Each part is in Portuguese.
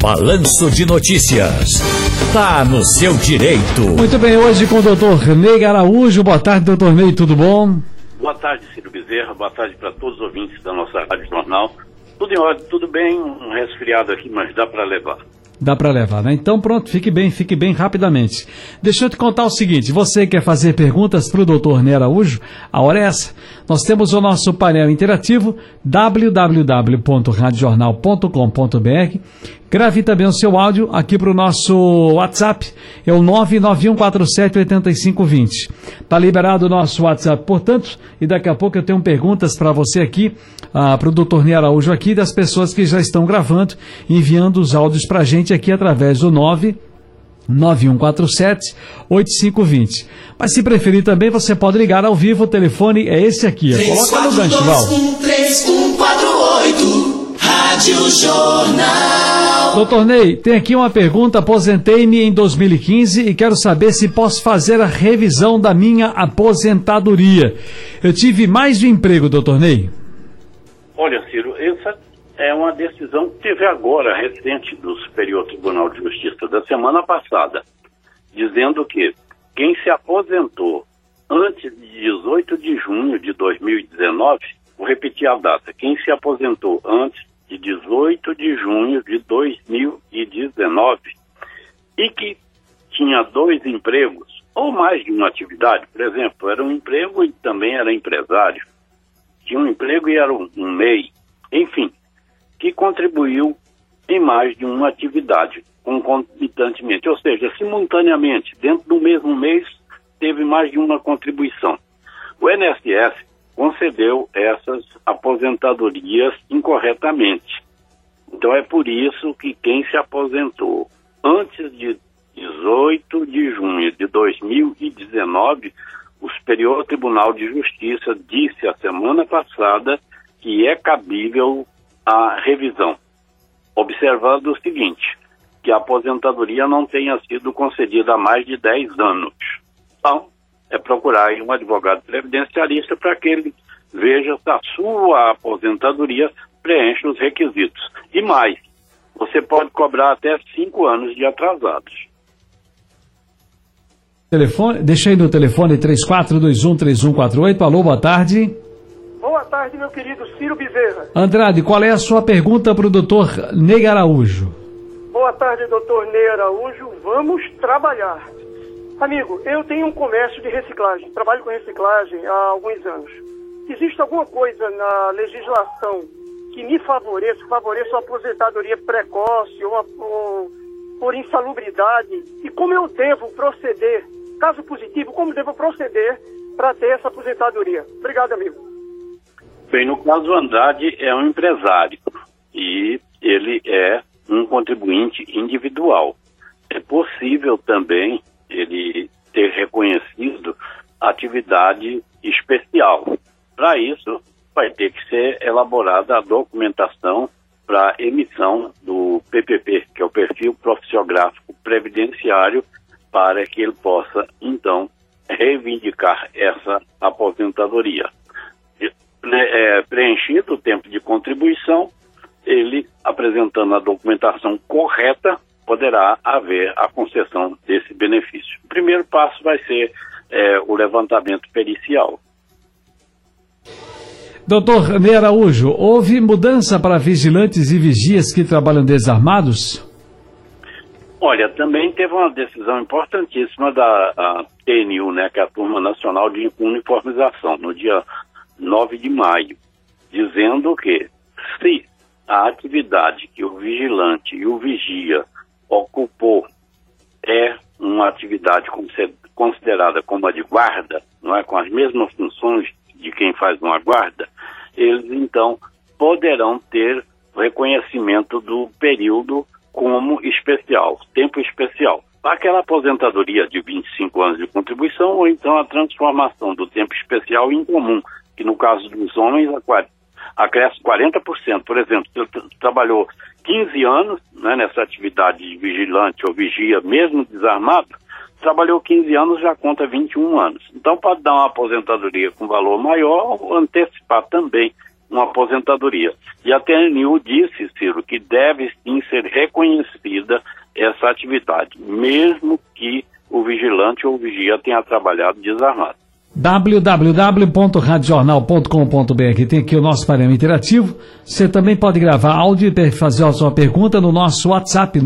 Balanço de Notícias. Tá no seu direito. Muito bem, hoje com o doutor Ney Araújo. Boa tarde, doutor Ney, tudo bom? Boa tarde, Ciro Bezerra. Boa tarde para todos os ouvintes da nossa Rádio Jornal. Tudo em ordem, tudo bem. Um resfriado aqui, mas dá para levar. Dá para levar, né? Então pronto, fique bem, fique bem rapidamente. Deixa eu te contar o seguinte: você quer fazer perguntas para o doutor Ney Araújo? A hora é essa. Nós temos o nosso painel interativo www.radiojornal.com.br. Grave também o seu áudio aqui para o nosso WhatsApp, é o 991478520. Está liberado o nosso WhatsApp, portanto, e daqui a pouco eu tenho perguntas para você aqui, ah, para o doutor Ney Araújo aqui, das pessoas que já estão gravando, enviando os áudios para a gente aqui através do 9 9147-8520. Mas se preferir também, você pode ligar ao vivo, o telefone é esse aqui. Coloca no gancho, Val. 3148 Rádio Jornal. Doutor Ney, tem aqui uma pergunta. Aposentei-me em 2015 e quero saber se posso fazer a revisão da minha aposentadoria. Eu tive mais de um emprego, doutor Ney. Olha, Ciro, é uma decisão que teve agora, recente, do Superior Tribunal de Justiça da semana passada, dizendo que quem se aposentou antes de 18 de junho de 2019, vou repetir a data, quem se aposentou antes de 18 de junho de 2019 e que tinha dois empregos ou mais de uma atividade, por exemplo, era um emprego e também era empresário, tinha um emprego e era um, MEI, enfim, contribuiu em mais de uma atividade concomitantemente, ou seja, simultaneamente, dentro do mesmo mês, teve mais de uma contribuição. O NSS concedeu essas aposentadorias incorretamente. Então é por isso que quem se aposentou antes de 18 de junho de 2019, o Superior Tribunal de Justiça disse a semana passada que é cabível a revisão, observando o seguinte, que a aposentadoria não tenha sido concedida há mais de 10 anos. Então, é procurar um advogado previdenciarista para que ele veja se a sua aposentadoria preenche os requisitos. E mais, você pode cobrar até cinco anos de atrasados. Telefone, deixa aí no telefone 34213148. Alô, boa tarde. Boa tarde, meu querido Ciro Bezerra. Andrade, qual é a sua pergunta para o doutor Ney Araújo? Boa tarde, doutor Ney Araújo. Vamos trabalhar. Amigo, eu tenho um comércio de reciclagem, trabalho com reciclagem há alguns anos. Existe alguma coisa na legislação que me favoreça, favoreça a aposentadoria precoce ou, a, ou por insalubridade? E como eu devo proceder, caso positivo, como devo proceder para ter essa aposentadoria? Obrigado, amigo. Bem, no caso, o Andrade é um empresário e ele é um contribuinte individual. É possível também ele ter reconhecido atividade especial. Para isso, vai ter que ser elaborada a documentação para emissão do PPP, que é o perfil profissiográfico previdenciário, para que ele possa, então, reivindicar essa aposentadoria. É, preenchido o tempo de contribuição, ele apresentando a documentação correta, poderá haver a concessão desse benefício. O primeiro passo vai ser é, o levantamento pericial. Doutor Ney Araújo, houve mudança para vigilantes e vigias que trabalham desarmados? Olha, também teve uma decisão importantíssima da TNU, né, que é a Turma Nacional de Uniformização, no dia 9 de maio, dizendo que se a atividade que o vigilante e o vigia ocupou é uma atividade considerada como a de guarda, não é, com as mesmas funções de quem faz uma guarda, eles então poderão ter reconhecimento do período como especial, tempo especial. Aquela aposentadoria de 25 anos de contribuição ou então a transformação do tempo especial em comum, que no caso dos homens acresce 40%. Por exemplo, se ele trabalhou 15 anos né, nessa atividade de vigilante ou vigia, mesmo desarmado, trabalhou 15 anos, já conta 21 anos. Então, pode dar uma aposentadoria com valor maior ou antecipar também uma aposentadoria. E a TNU disse, Ciro, que deve sim ser reconhecida essa atividade, mesmo que o vigilante ou o vigia tenha trabalhado desarmado www.radiojornal.com.br Tem aqui o nosso painel interativo. Você também pode gravar áudio e fazer a sua pergunta no nosso WhatsApp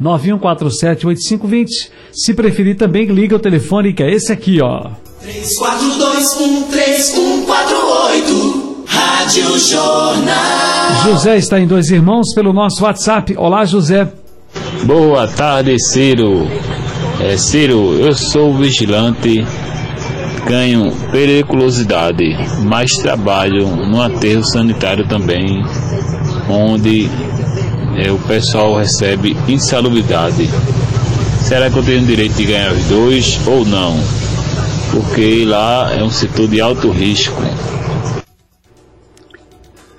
991478520. Se preferir também, liga o telefone que é esse aqui, ó. 34213148 Rádio Jornal. José está em Dois Irmãos pelo nosso WhatsApp. Olá, José. Boa tarde, Ciro. É, Ciro, eu sou vigilante ganham periculosidade, mas trabalham no aterro sanitário também, onde é, o pessoal recebe insalubridade. Será que eu tenho direito de ganhar os dois ou não? Porque lá é um setor de alto risco.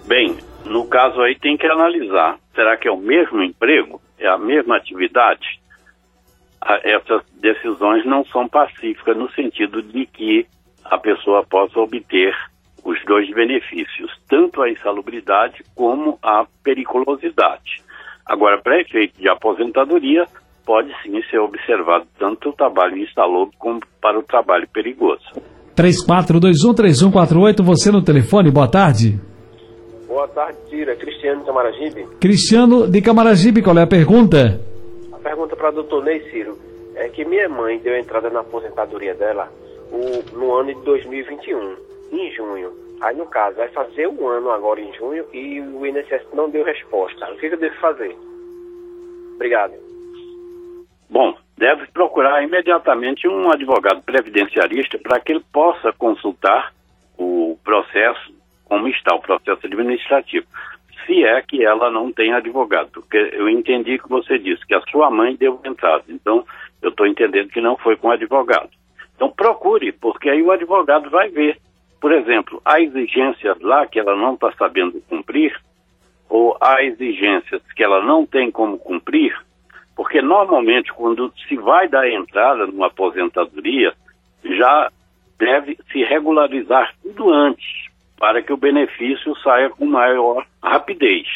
Bem, no caso aí tem que analisar. Será que é o mesmo emprego? É a mesma atividade? Essas decisões não são pacíficas no sentido de que a pessoa possa obter os dois benefícios, tanto a insalubridade como a periculosidade. Agora, para efeito de aposentadoria, pode sim ser observado tanto o trabalho insalubre como para o trabalho perigoso. 34213148, você no telefone, boa tarde. Boa tarde, Tira. Cristiano de Camaragibe. Cristiano de Camaragibe, qual é a pergunta? Pergunta para o doutor Ney Ciro é que minha mãe deu entrada na aposentadoria dela o, no ano de 2021, em junho. Aí, no caso, vai fazer um ano agora em junho e o INSS não deu resposta. O que, eu devo fazer? Obrigado. Bom, deve procurar imediatamente um advogado previdenciarista para que ele possa consultar o processo, como está o processo administrativo se é que ela não tem advogado. Porque eu entendi que você disse que a sua mãe deu entrada. Então, eu estou entendendo que não foi com advogado. Então, procure, porque aí o advogado vai ver. Por exemplo, há exigências lá que ela não está sabendo cumprir, ou há exigências que ela não tem como cumprir, porque normalmente quando se vai dar entrada numa aposentadoria, já deve se regularizar tudo antes para que o benefício saia com maior rapidez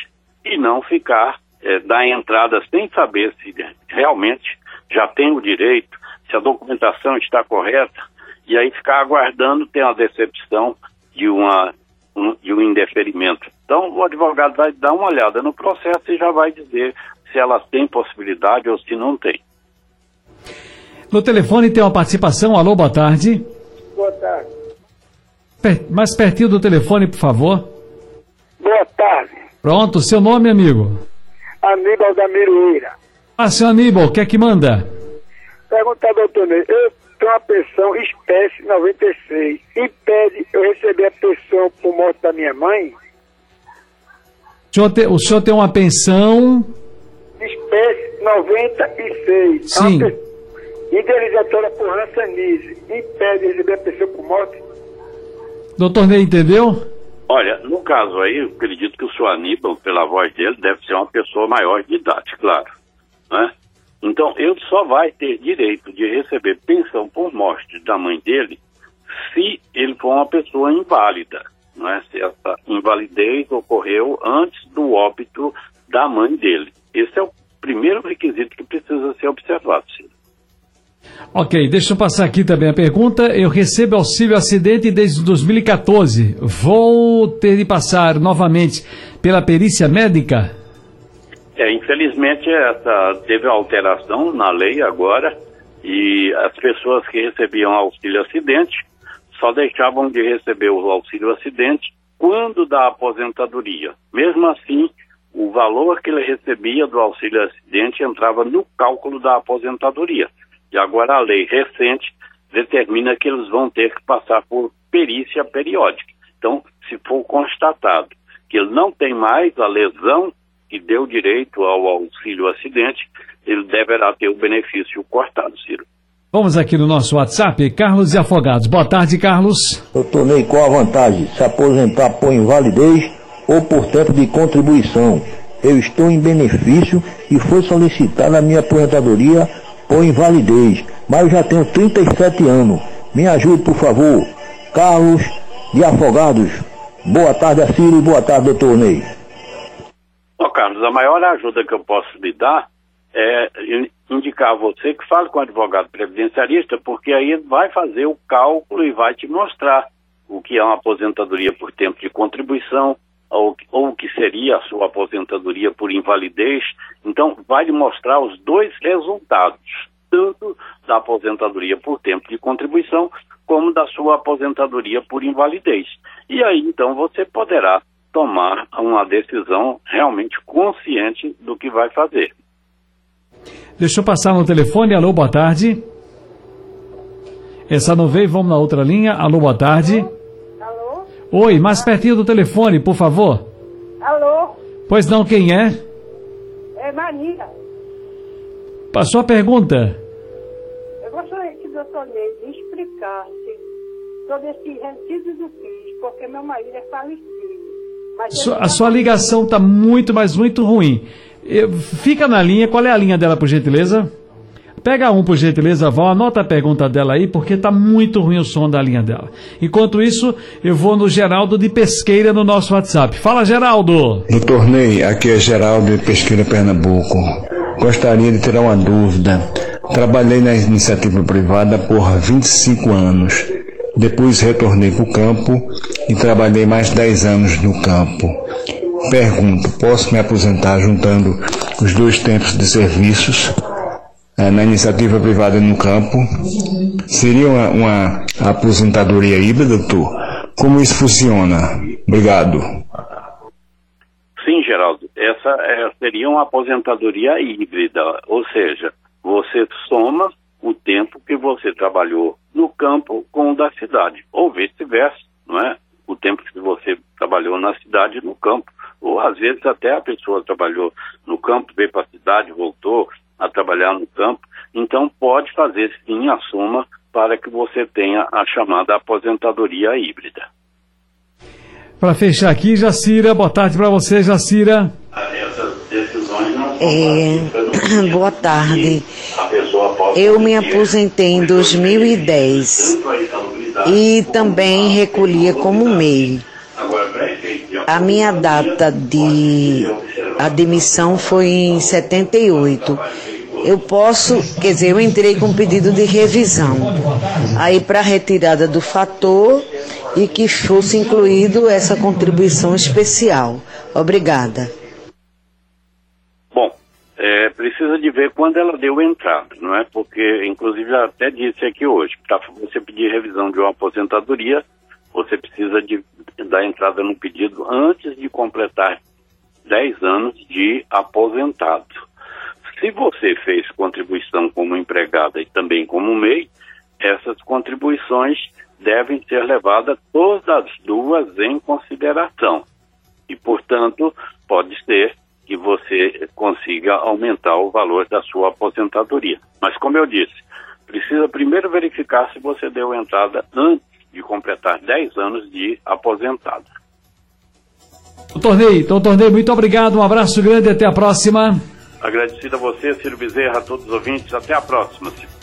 e não ficar é, da entrada sem saber se realmente já tem o direito, se a documentação está correta, e aí ficar aguardando ter uma decepção de, uma, um, de um indeferimento. Então, o advogado vai dar uma olhada no processo e já vai dizer se ela tem possibilidade ou se não tem. No telefone tem uma participação. Alô, boa tarde. Boa tarde. Per mais pertinho do telefone, por favor. Boa tarde. Pronto, seu nome, amigo? Aníbal da Miroeira. Ah, seu Aníbal, o que é que manda? Pergunta ao doutor Ney. Eu tenho uma pensão espécie 96. Impede eu receber a pensão por morte da minha mãe? O senhor, te, o senhor tem uma pensão... Espécie 96. Sim. É indenizatória por rançanize. Impede receber a pensão por morte? Doutor Ney, entendeu? Olha, no caso aí, eu acredito que o senhor Aníbal, pela voz dele, deve ser uma pessoa maior de idade, claro. Né? Então, ele só vai ter direito de receber pensão por morte da mãe dele se ele for uma pessoa inválida. Né? Se essa invalidez ocorreu antes do óbito da mãe dele. Esse é o primeiro requisito que precisa ser observado, Ciro. Ok, deixa eu passar aqui também a pergunta. Eu recebo auxílio acidente desde 2014. Vou ter de passar novamente pela perícia médica? É, infelizmente essa teve alteração na lei agora e as pessoas que recebiam auxílio acidente só deixavam de receber o auxílio acidente quando da aposentadoria. Mesmo assim, o valor que ele recebia do auxílio acidente entrava no cálculo da aposentadoria. E agora a lei recente determina que eles vão ter que passar por perícia periódica. Então, se for constatado que ele não tem mais a lesão que deu direito ao auxílio acidente, ele deverá ter o benefício cortado, Ciro. Vamos aqui no nosso WhatsApp, Carlos e Afogados. Boa tarde, Carlos. Doutor Ney, qual a vantagem? Se aposentar por invalidez ou por tempo de contribuição? Eu estou em benefício e foi solicitada a minha aposentadoria ou invalidez, mas eu já tenho 37 anos. Me ajude, por favor. Carlos de Afogados. Boa tarde, Ciro, e boa tarde, doutor Ney. Ó, Carlos, a maior ajuda que eu posso lhe dar é indicar a você que fale com o advogado previdenciarista, porque aí ele vai fazer o cálculo e vai te mostrar o que é uma aposentadoria por tempo de contribuição, ou, o que seria a sua aposentadoria por invalidez. Então, vai lhe mostrar os dois resultados, tanto da aposentadoria por tempo de contribuição, como da sua aposentadoria por invalidez. E aí, então, você poderá tomar uma decisão realmente consciente do que vai fazer. Deixa eu passar no telefone. Alô, boa tarde. Essa não veio, vamos na outra linha. Alô, boa tarde. Oi, mais pertinho do telefone, por favor. Alô? Pois não, quem é? É Maria. Passou a pergunta. Eu gostaria que o doutor Ney me explicasse sobre esse resíduo do PIS, porque meu marido é falecido. Ele a sua ligação está muito, mas muito ruim. Eu- fica na linha, qual é a linha dela, por gentileza? Pega um, por gentileza, Val, anota a pergunta dela aí, porque está muito ruim o som da linha dela. Enquanto isso, eu vou no Geraldo de Pesqueira no nosso WhatsApp. Fala, Geraldo! Doutor Ney, aqui é Geraldo de Pesqueira, Pernambuco. Gostaria de tirar uma dúvida. Trabalhei na iniciativa privada por 25 anos. Depois retornei para o campo e trabalhei mais 10 anos no campo. Pergunto, posso me aposentar juntando os dois tempos de serviços na iniciativa privada no campo? Seria uma, uma aposentadoria híbrida, doutor? Como isso funciona? Obrigado. Sim, Geraldo, essa é, seria uma aposentadoria híbrida, ou seja, você soma o tempo que você trabalhou no campo com o da cidade, ou vice-versa, não é? O tempo que você trabalhou na cidade no campo, ou às vezes até a pessoa trabalhou no campo, veio para a cidade, voltou a trabalhar no campo, então pode fazer sim a soma para que você tenha a chamada aposentadoria híbrida. Para fechar aqui, Jacira, boa tarde para você, Jacira. Essas decisões não É, boa tarde. Eu me aposentei em 2010 e também recolhia como MEI. A minha data de admissão foi em 78. Eu posso, quer dizer, eu entrei com pedido de revisão. Aí para retirada do fator e que fosse incluído essa contribuição especial. Obrigada. Bom, é, precisa de ver quando ela deu entrada, não é? Porque, inclusive, até disse aqui hoje, para você pedir revisão de uma aposentadoria, você precisa de dar entrada no pedido antes de completar 10 anos de aposentado. Se você fez contribuição como empregada e também como MEI, essas contribuições devem ser levadas todas as duas em consideração. E, portanto, pode ser que você consiga aumentar o valor da sua aposentadoria. Mas, como eu disse, precisa primeiro verificar se você deu entrada antes de completar 10 anos de aposentado. Ney, doutor Ney, muito obrigado, um abraço grande e até a próxima. Agradecido a você, Ciro Bezerra, a todos os ouvintes. Até a próxima, Ciro.